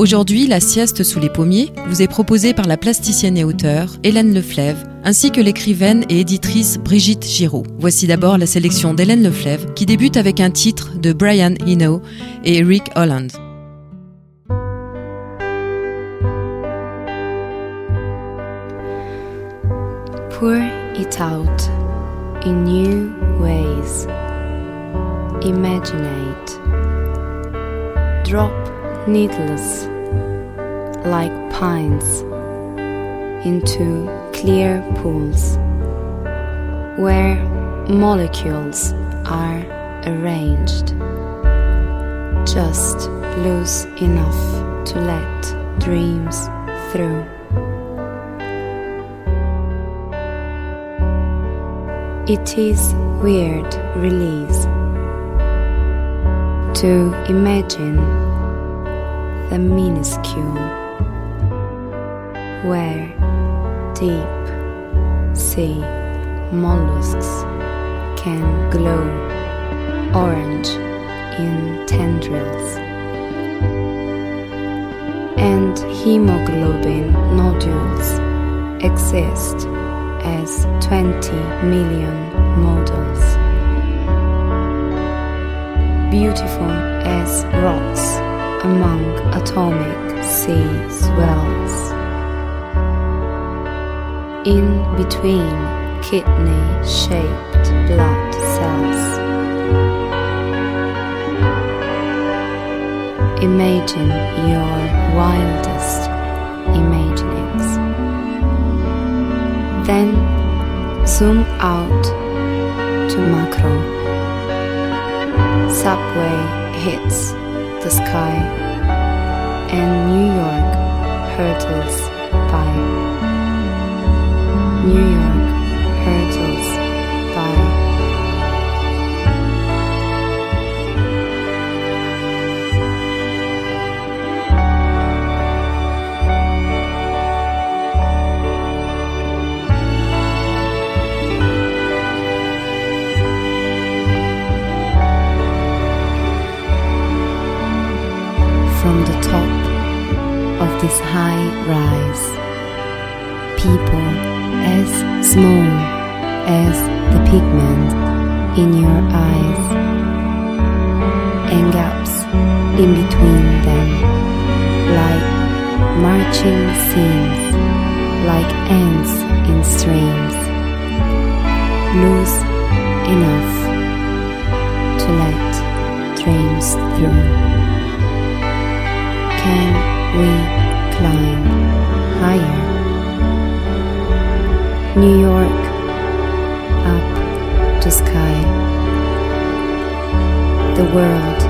Aujourd'hui, la sieste sous les pommiers vous est proposée par la plasticienne et auteure Hélène Leflève, ainsi que l'écrivaine et éditrice Brigitte Giraud. Voici d'abord la sélection d'Hélène Leflève, qui débute avec un titre de Brian Eno et Eric Holland. Pour it out in new ways. Imaginate. Drop needles like pines into clear pools where molecules are arranged just loose enough to let dreams through. It is weird release to imagine the minuscule. Where deep sea mollusks can glow orange in tendrils. And hemoglobin nodules exist as 20 million models. Beautiful as rocks among atomic sea swells. In between kidney shaped blood cells. Imagine your wildest imaginings. Then zoom out to macro. Subway hits the sky and New York hurtles by. New York high rise, people as small as the pigment in your eyes. And gaps in between them like marching seams like ants in streams. Loose enough to let dreams through world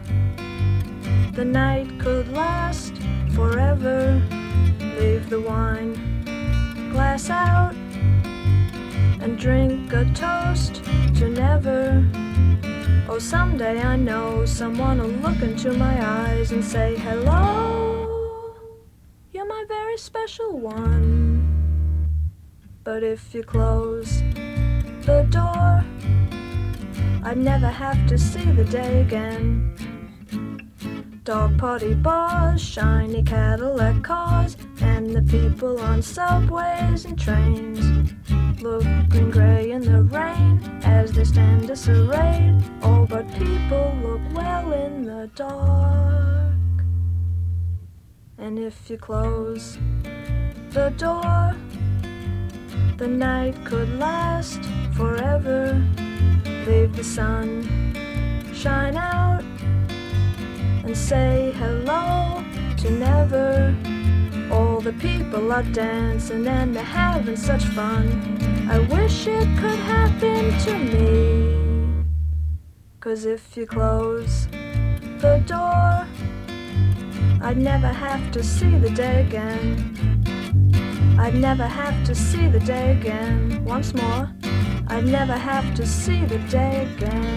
the night could last forever. Leave the wine glass out and drink a toast to never. Oh, someday I know someone will look into my eyes and say, Hello, you're my very special one. But if you close the door, I'd never have to see the day again. Dog party bars, shiny Cadillac cars, and the people on subways and trains. Looking gray in the rain as they stand disarrayed. All but people look well in the dark. And if you close the door, the night could last forever. Leave the sun shine out and say hello to never. All the people are dancing and they're having such fun. I wish it could happen to me. Cause if you close the door, I'd never have to see the day again. I'd never have to see the day again. Once more, I'd never have to see the day again.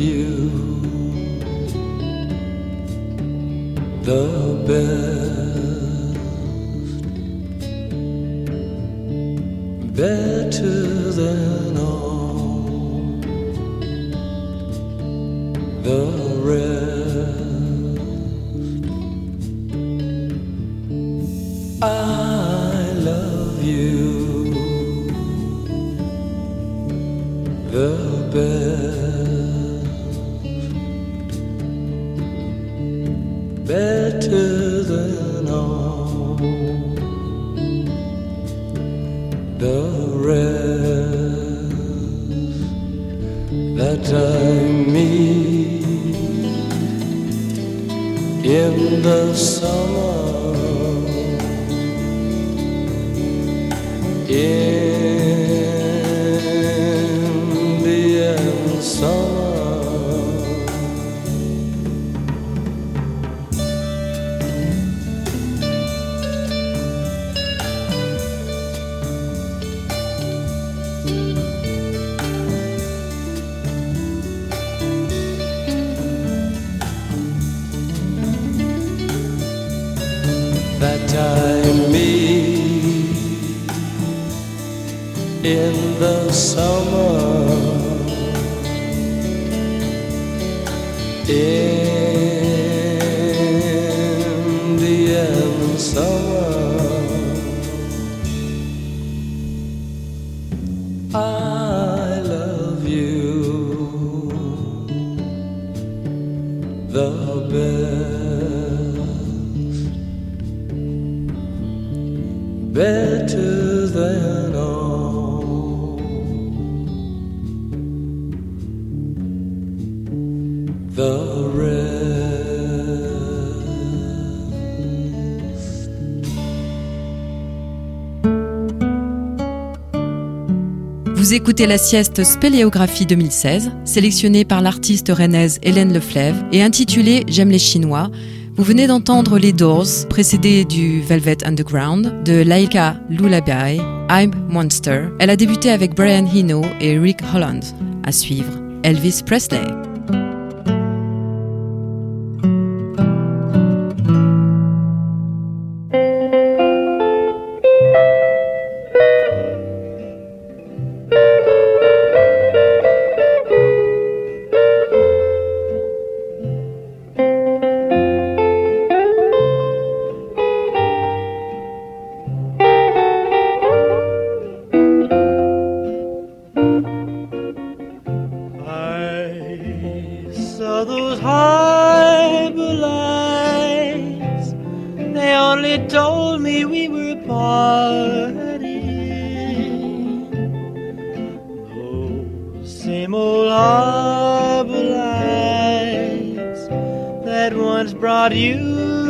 You. The best, Indian Vous écoutez la sieste Spéléographie 2016, sélectionnée par l'artiste rennaise Hélène Leflève et intitulée J'aime les Chinois. Vous venez d'entendre les Doors, précédés du Velvet Underground, de Laika Lullaby, I'm Monster. Elle a débuté avec Brian Eno et Rick Holland. À suivre, Elvis Presley.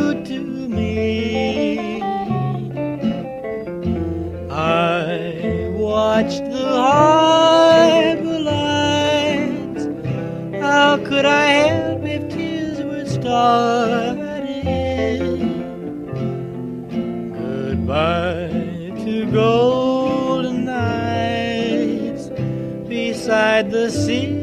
good to me. I watched the harbor lights. How could I help if tears were starting? Goodbye to golden nights beside the sea.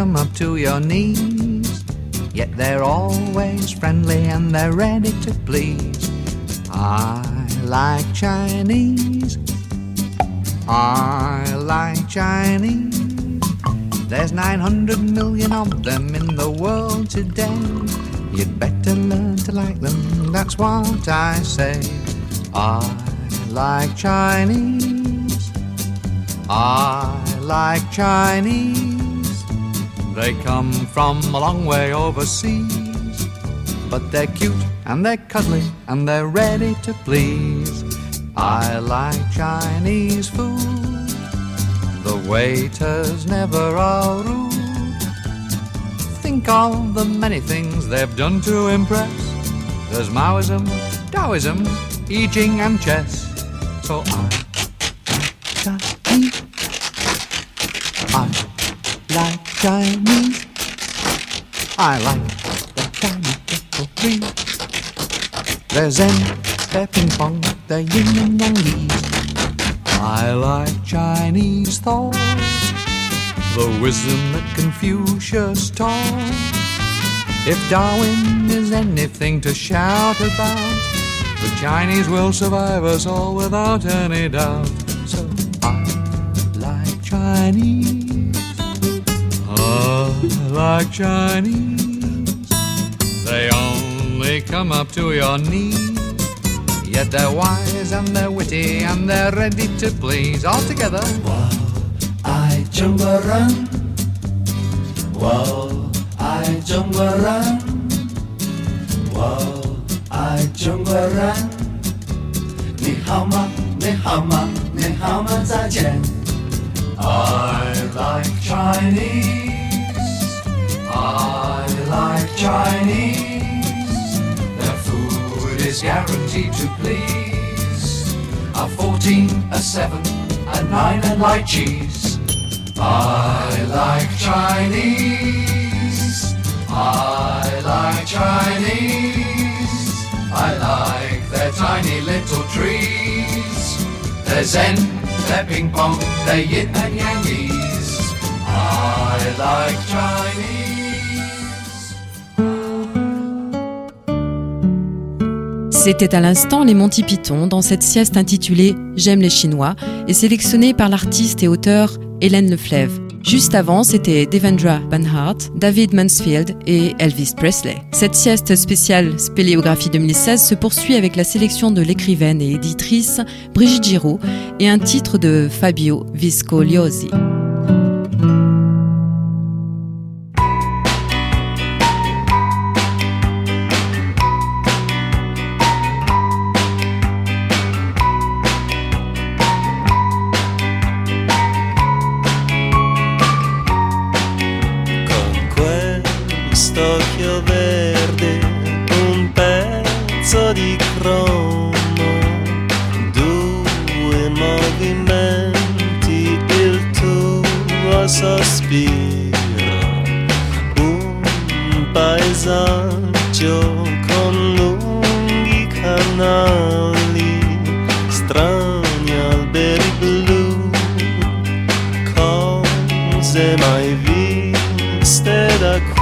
Up to your knees. Yet they're always friendly and they're ready to please. I like Chinese. I like Chinese. There's 900 million of them in the world today. You'd better learn to like them, that's what I say. I like Chinese. I like Chinese. They come from a long way overseas. But they're cute and they're cuddly and they're ready to please. I like Chinese food. The waiters never are rude. Think of the many things they've done to impress. There's Maoism, Taoism, I Ching, and chess. So I Chinese. I like the Chinese people breed. They're Zen, they're ping pong, they're yin and yang. I like Chinese thought, the wisdom that Confucius taught. If Darwin is anything to shout about, the Chinese will survive us all without any doubt. So I like Chinese I like Chinese. They only come up to your knees. Yet they're wise and they're witty and they're ready to please all together. I jumba run. Whoa, I jumba run. Whoa, I jumba run. 你好吗？你好吗？你好吗？再见。I like Chinese. I like Chinese. Their food is guaranteed to please. A 14, a 7, a 9, and light cheese. I like Chinese. I like Chinese. I like their tiny little trees. They're Zen, they're ping pong, they're yin and yangies. I like Chinese. C'était à l'instant les Monty Python dans cette sieste intitulée J'aime les Chinois et sélectionnée par l'artiste et auteur Hélène Leflève. Juste avant, c'était Devendra Banhart, David Mansfield et Elvis Presley. Cette sieste spéciale Spéléographie 2016 se poursuit avec la sélection de l'écrivaine et éditrice Brigitte Giraud et un titre de Fabio Viscogliosi. zema i vi ste da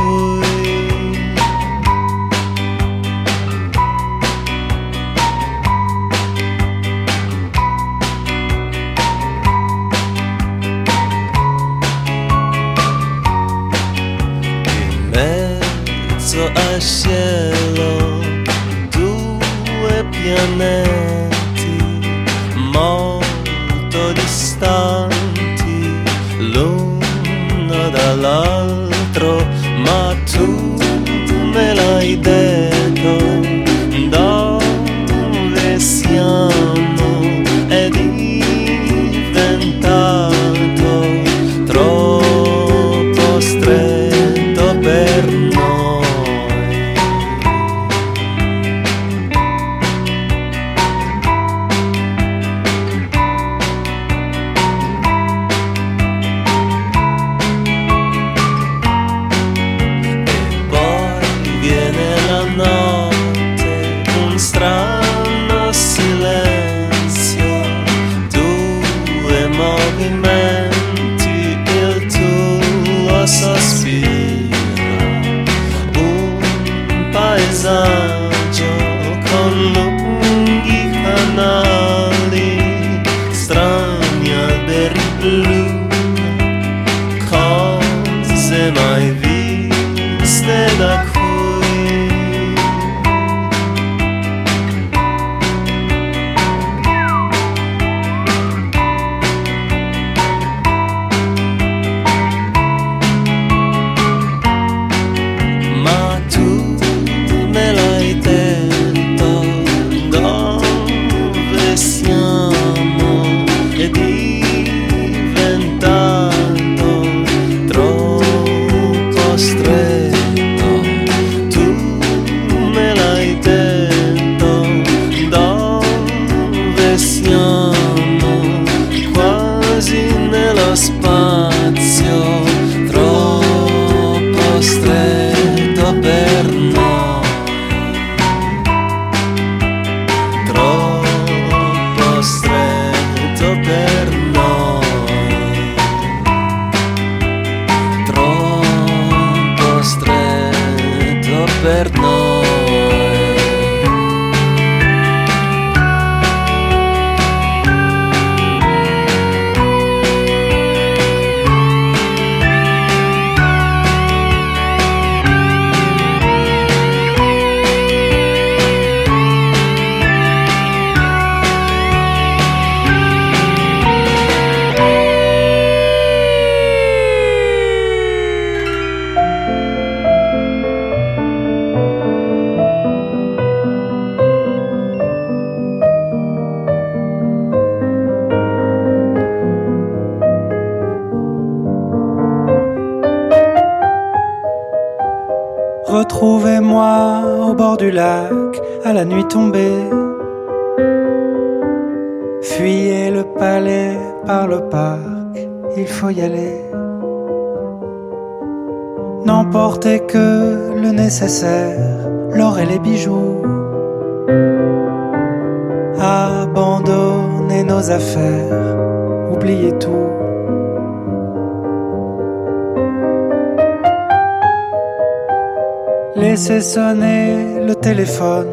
Laissez sonner le téléphone,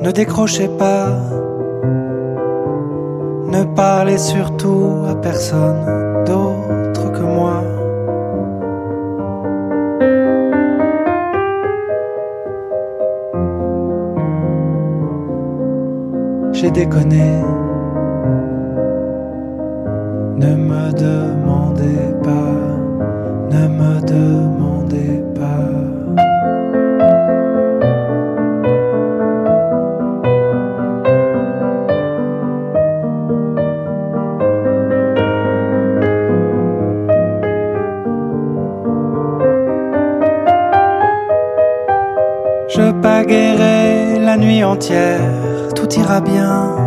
ne décrochez pas. Ne parlez surtout à personne d'autre que moi. J'ai déconné. Ne me demandez pas, ne me demandez pas. Je pagaierai la nuit entière, tout ira bien.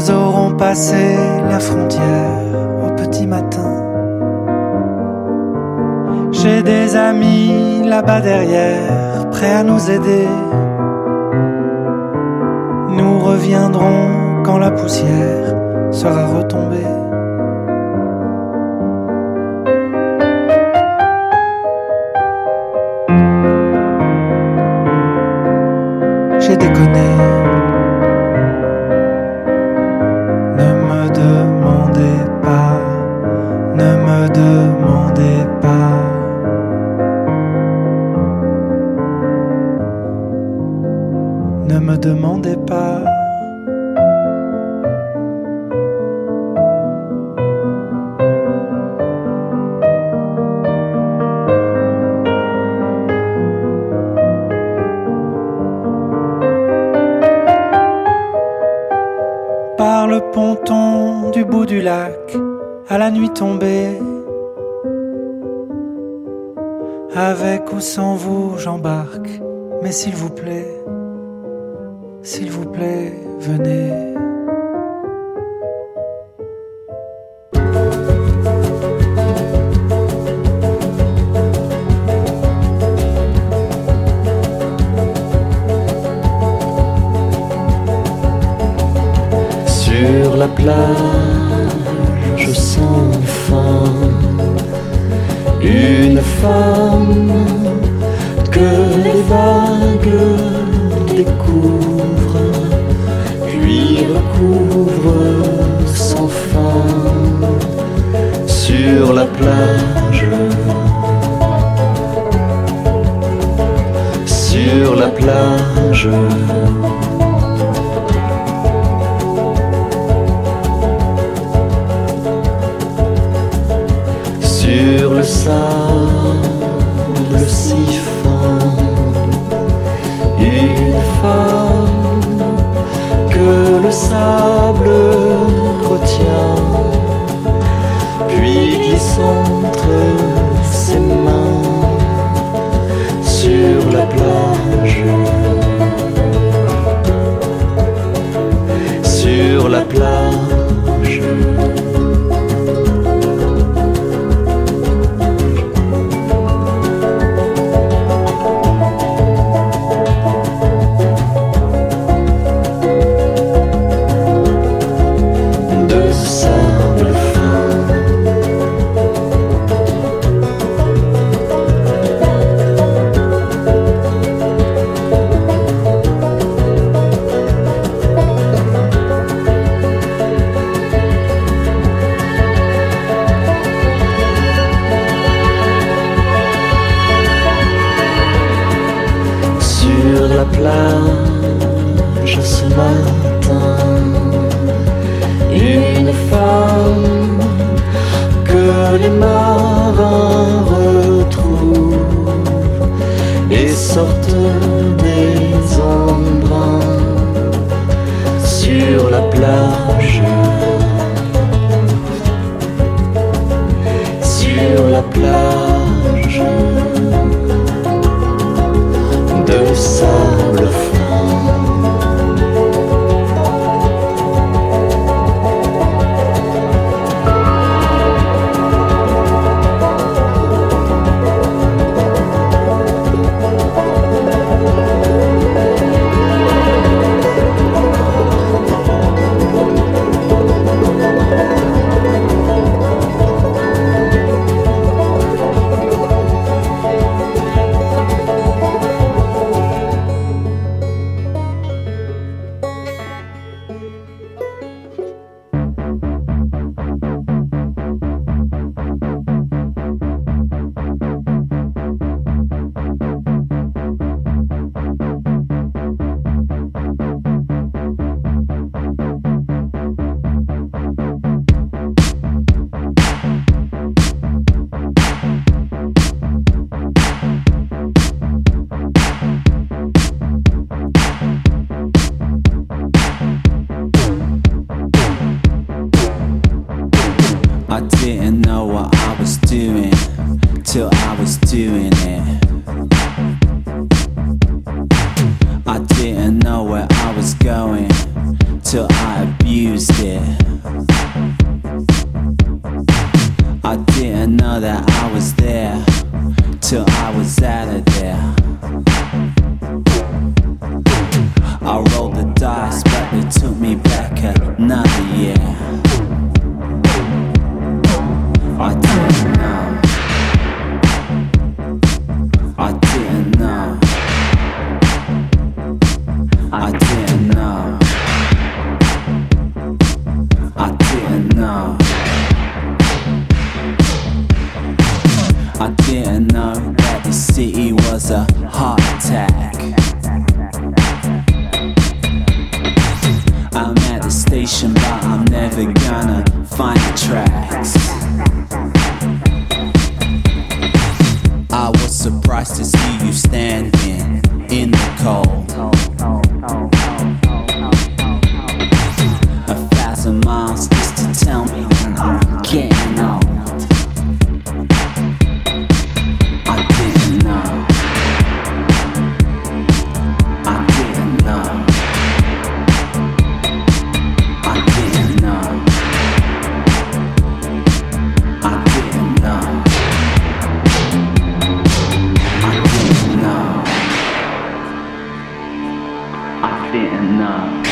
Nous aurons passé la frontière au petit matin. J'ai des amis là-bas derrière, prêts à nous aider. Nous reviendrons quand la poussière sera retombée. Du lac, à la nuit tombée. Avec ou sans vous, j'embarque. Mais s'il vous plaît, s'il vous plaît, venez. Sur la plage didn't know.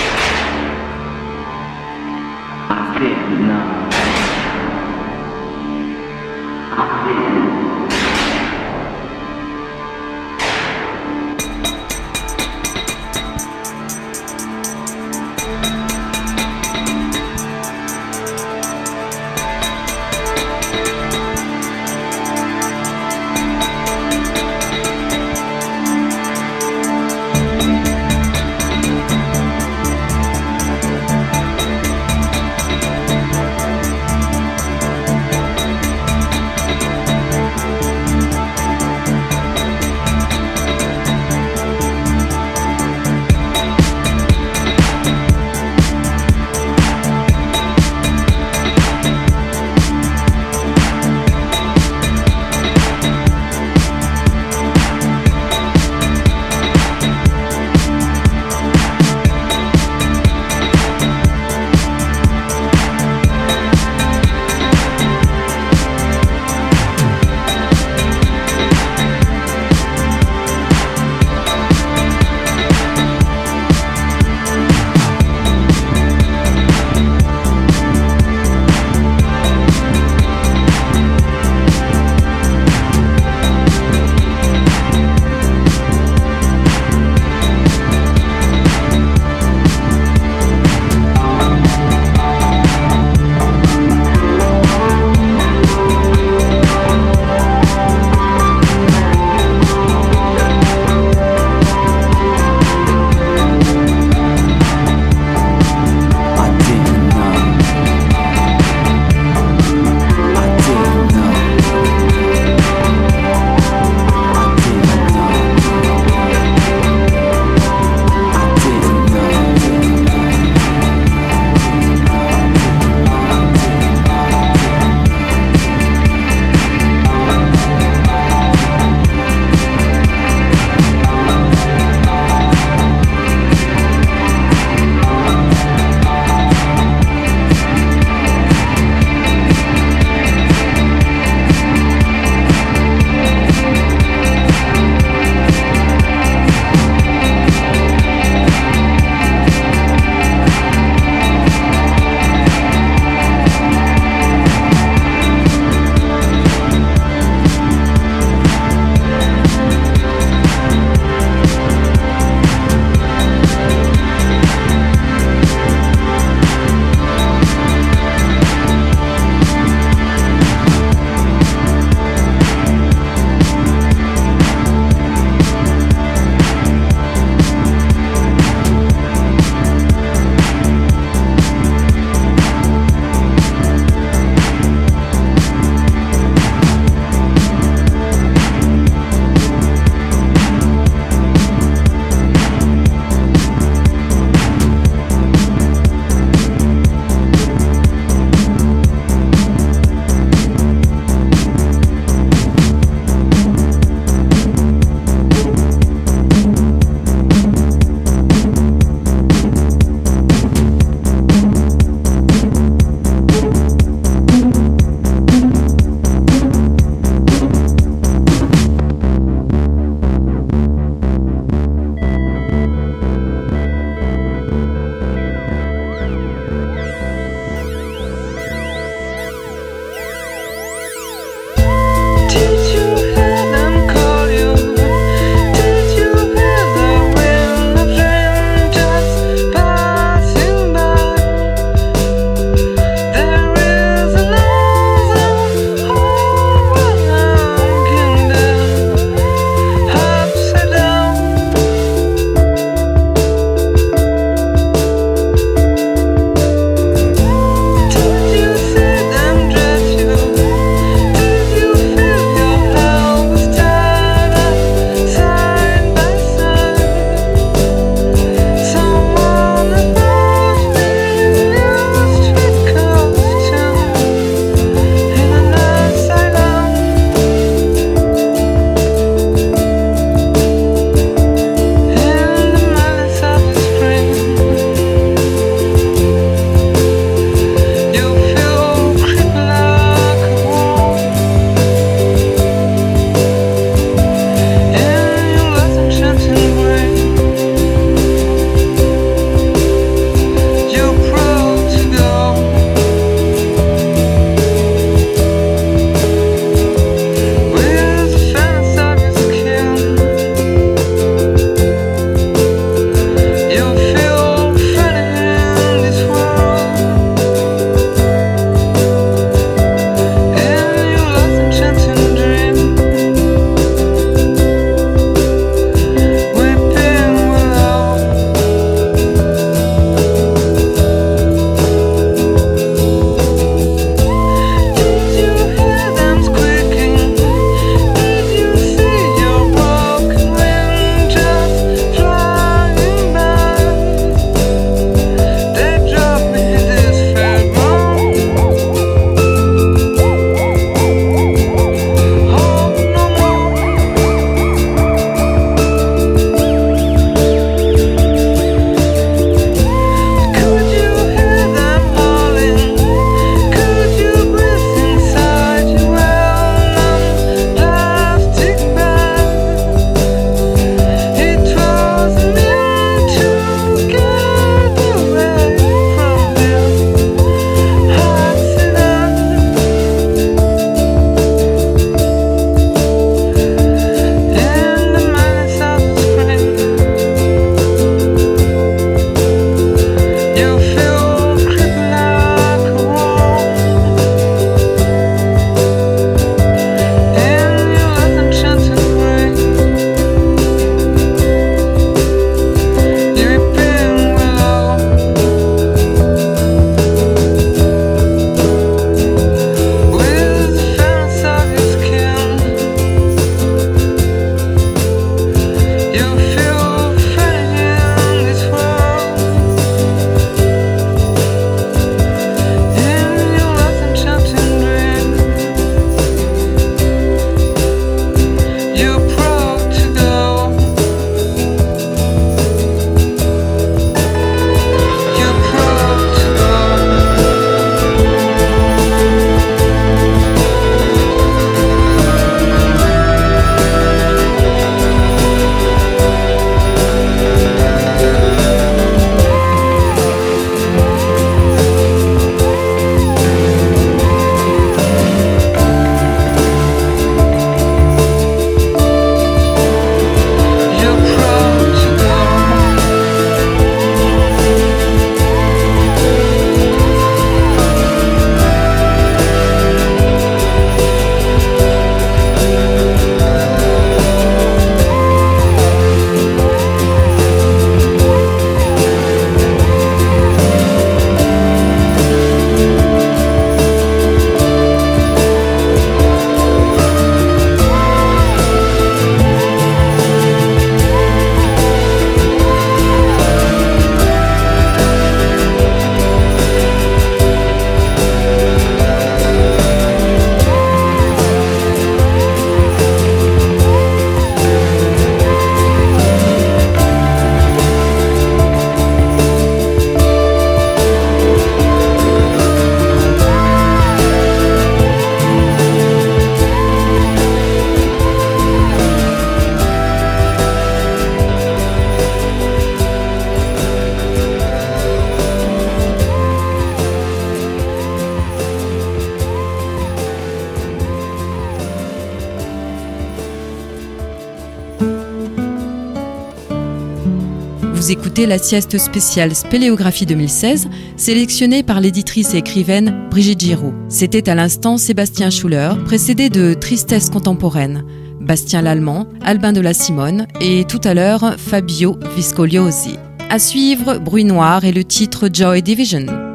La sieste spéciale Spéléographie 2016, sélectionnée par l'éditrice et écrivaine Brigitte Giraud. C'était à l'instant Sébastien Schuller, précédé de Tristesse contemporaine, Bastien Lallemand, Albin de la Simone et tout à l'heure Fabio Viscogliosi. À suivre, Bruit Noir et le titre Joy Division.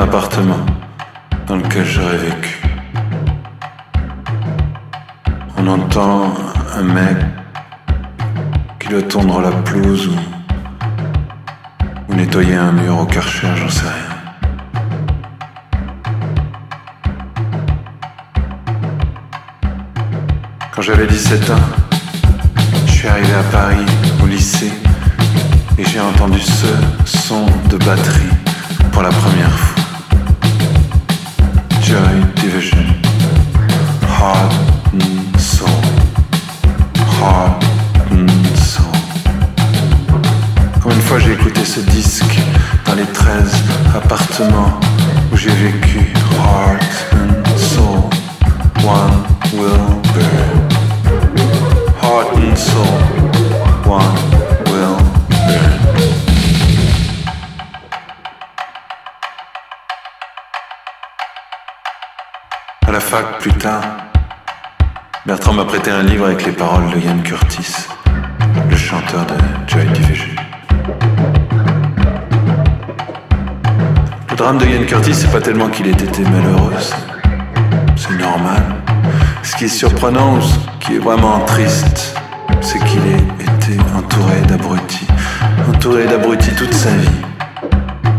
appartement. Fac, plus tard, Bertrand m'a prêté un livre avec les paroles de Ian Curtis, le chanteur de Joy Division. Le drame de Ian Curtis, c'est pas tellement qu'il ait été malheureux, c'est- normal. Ce qui est surprenant, ce qui est vraiment triste, c'est qu'il ait été entouré d'abrutis, entouré d'abrutis toute sa vie.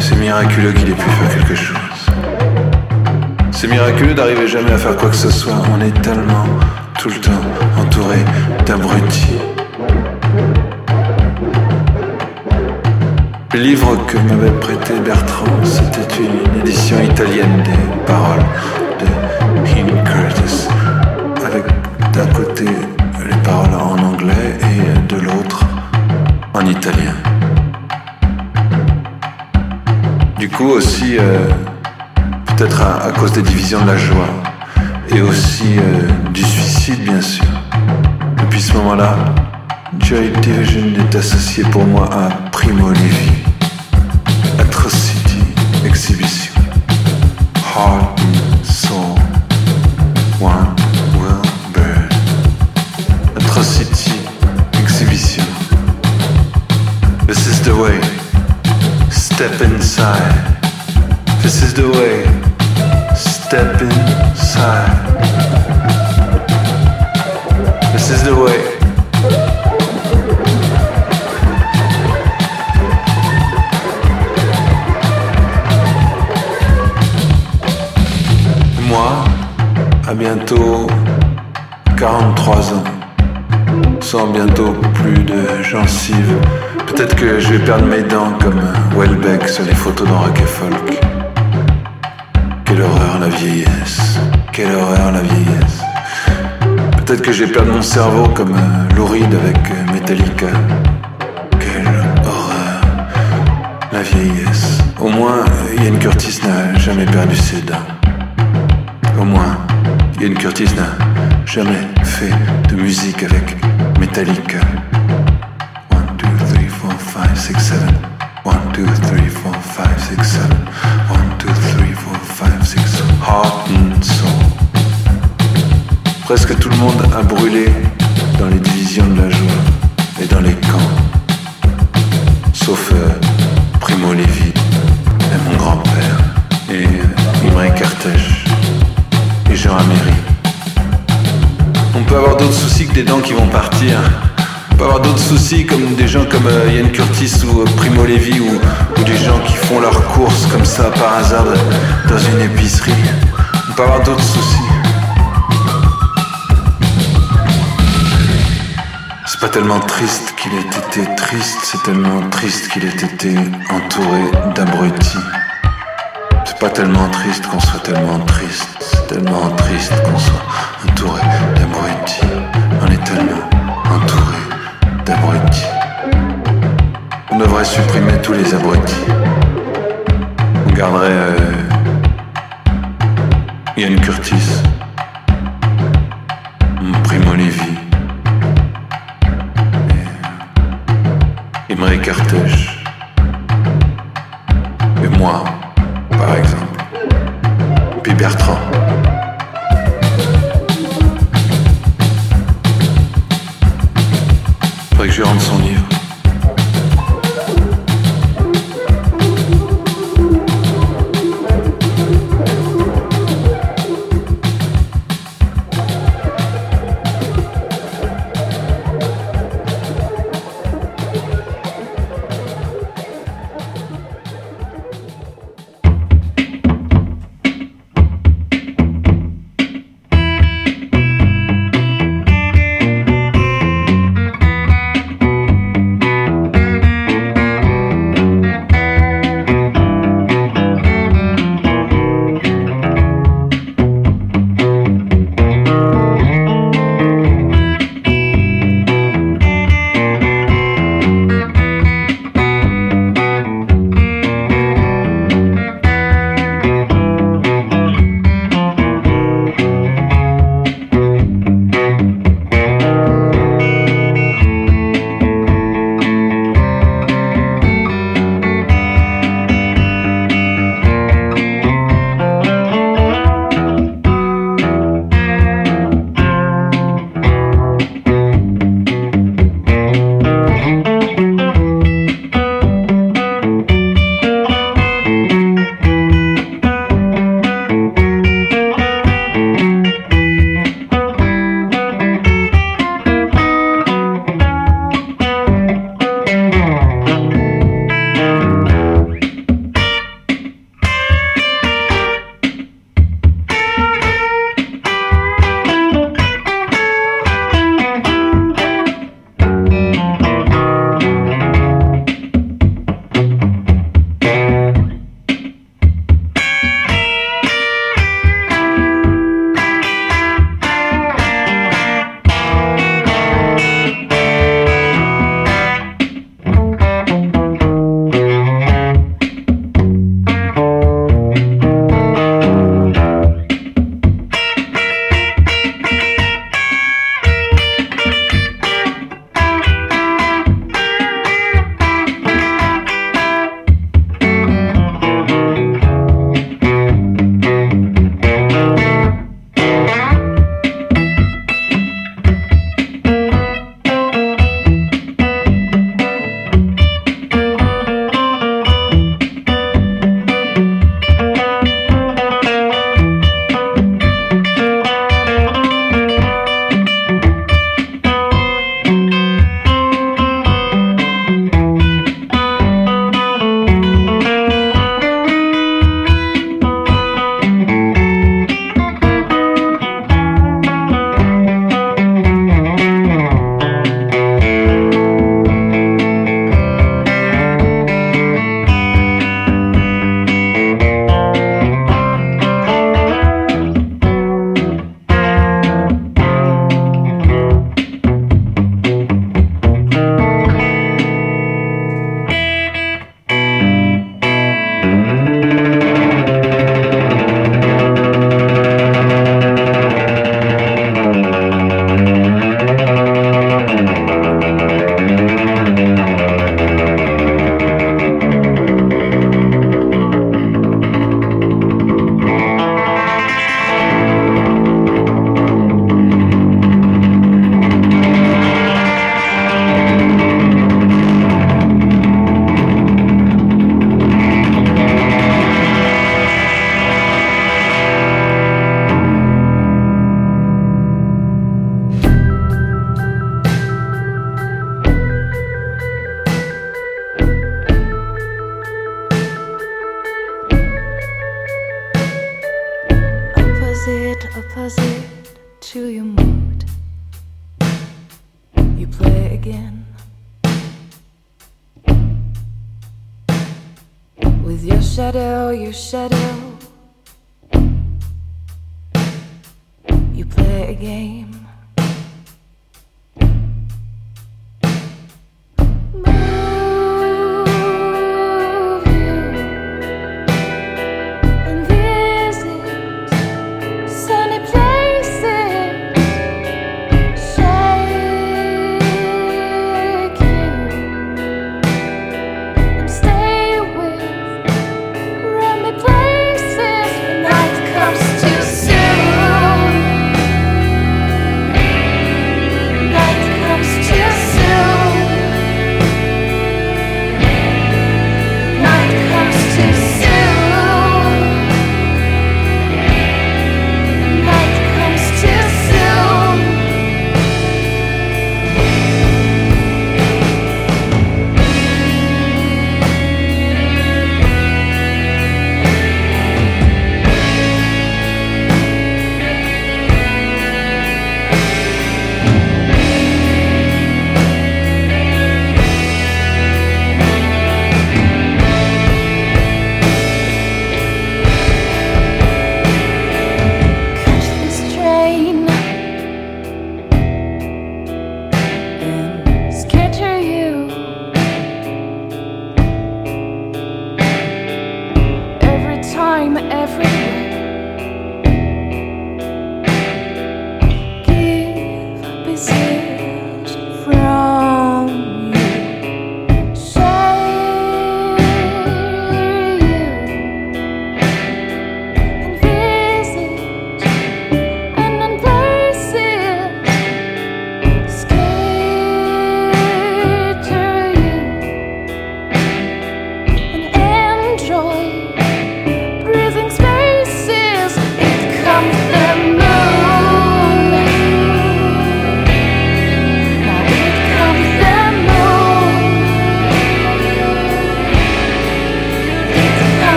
C'est miraculeux qu'il ait pu faire quelque chose. C'est miraculeux d'arriver jamais à faire quoi que ce soit. On est tellement tout le temps entouré d'abrutis. Le livre que m'avait prêté Bertrand, c'était une édition italienne des paroles de Ian Curtis, avec d'un côté les paroles en anglais et de l'autre en italien. Du coup aussi, euh, peut-être à, cause des divisions de la joie et aussi euh, du suicide bien sûr. Depuis ce moment-là, Joy Division est associé pour moi à Primo Levi, Atrocity Exhibition, Heart and Soul, One Will Burn, Atrocity Exhibition. This is the way. Step inside. Moi, à bientôt 43 ans, sans bientôt plus de gencives, peut-être que je vais perdre mes dents comme Welbeck sur les photos dans Rock et Folk. Quelle horreur la vieillesse, quelle horreur la vieillesse. Peut-être que je vais perdre mon cerveau comme Lou Reed avec Metallica. Quelle horreur, la vieillesse. Au moins, Ian Curtis n'a jamais perdu ses dents. Au moins, Ian Curtis n'a jamais fait de musique avec Metallica. 1, 2, 3, 4, 5, 6, 7. 1, 2, 3, 4, 5, 6, 7. 1, 2, 3, 4, 5, 6. Heart and soul. Presque tout le monde a brûlé dans les divisions de la joie et dans les camps. Sauf euh, Primo Levi et mon grand-père. Et euh, Carthège On peut avoir d'autres soucis que des dents qui vont partir. On peut avoir d'autres soucis comme des gens comme euh, Yann Curtis ou euh, Primo Levi ou, ou des gens qui font leurs courses comme ça par hasard dans une épicerie. On peut avoir d'autres soucis. C'est pas tellement triste qu'il ait été triste, c'est tellement triste qu'il ait été entouré d'abrutis. C'est pas tellement triste qu'on soit tellement triste, tellement triste qu'on soit entouré d'abrutis. On est tellement entouré d'abrutis. On devrait supprimer tous les abrutis. On garderait euh, Yann Curtis, Primo Levi. Imre Cartèche. Et moi, par exemple. Puis Bertrand. Que je rende son livre.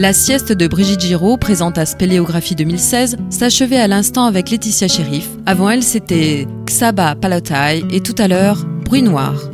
La sieste de Brigitte Giraud, présente à Spéléographie 2016, s'achevait à l'instant avec Laetitia Sheriff. Avant elle, c'était Xaba Palatai et tout à l'heure, Bruit Noir.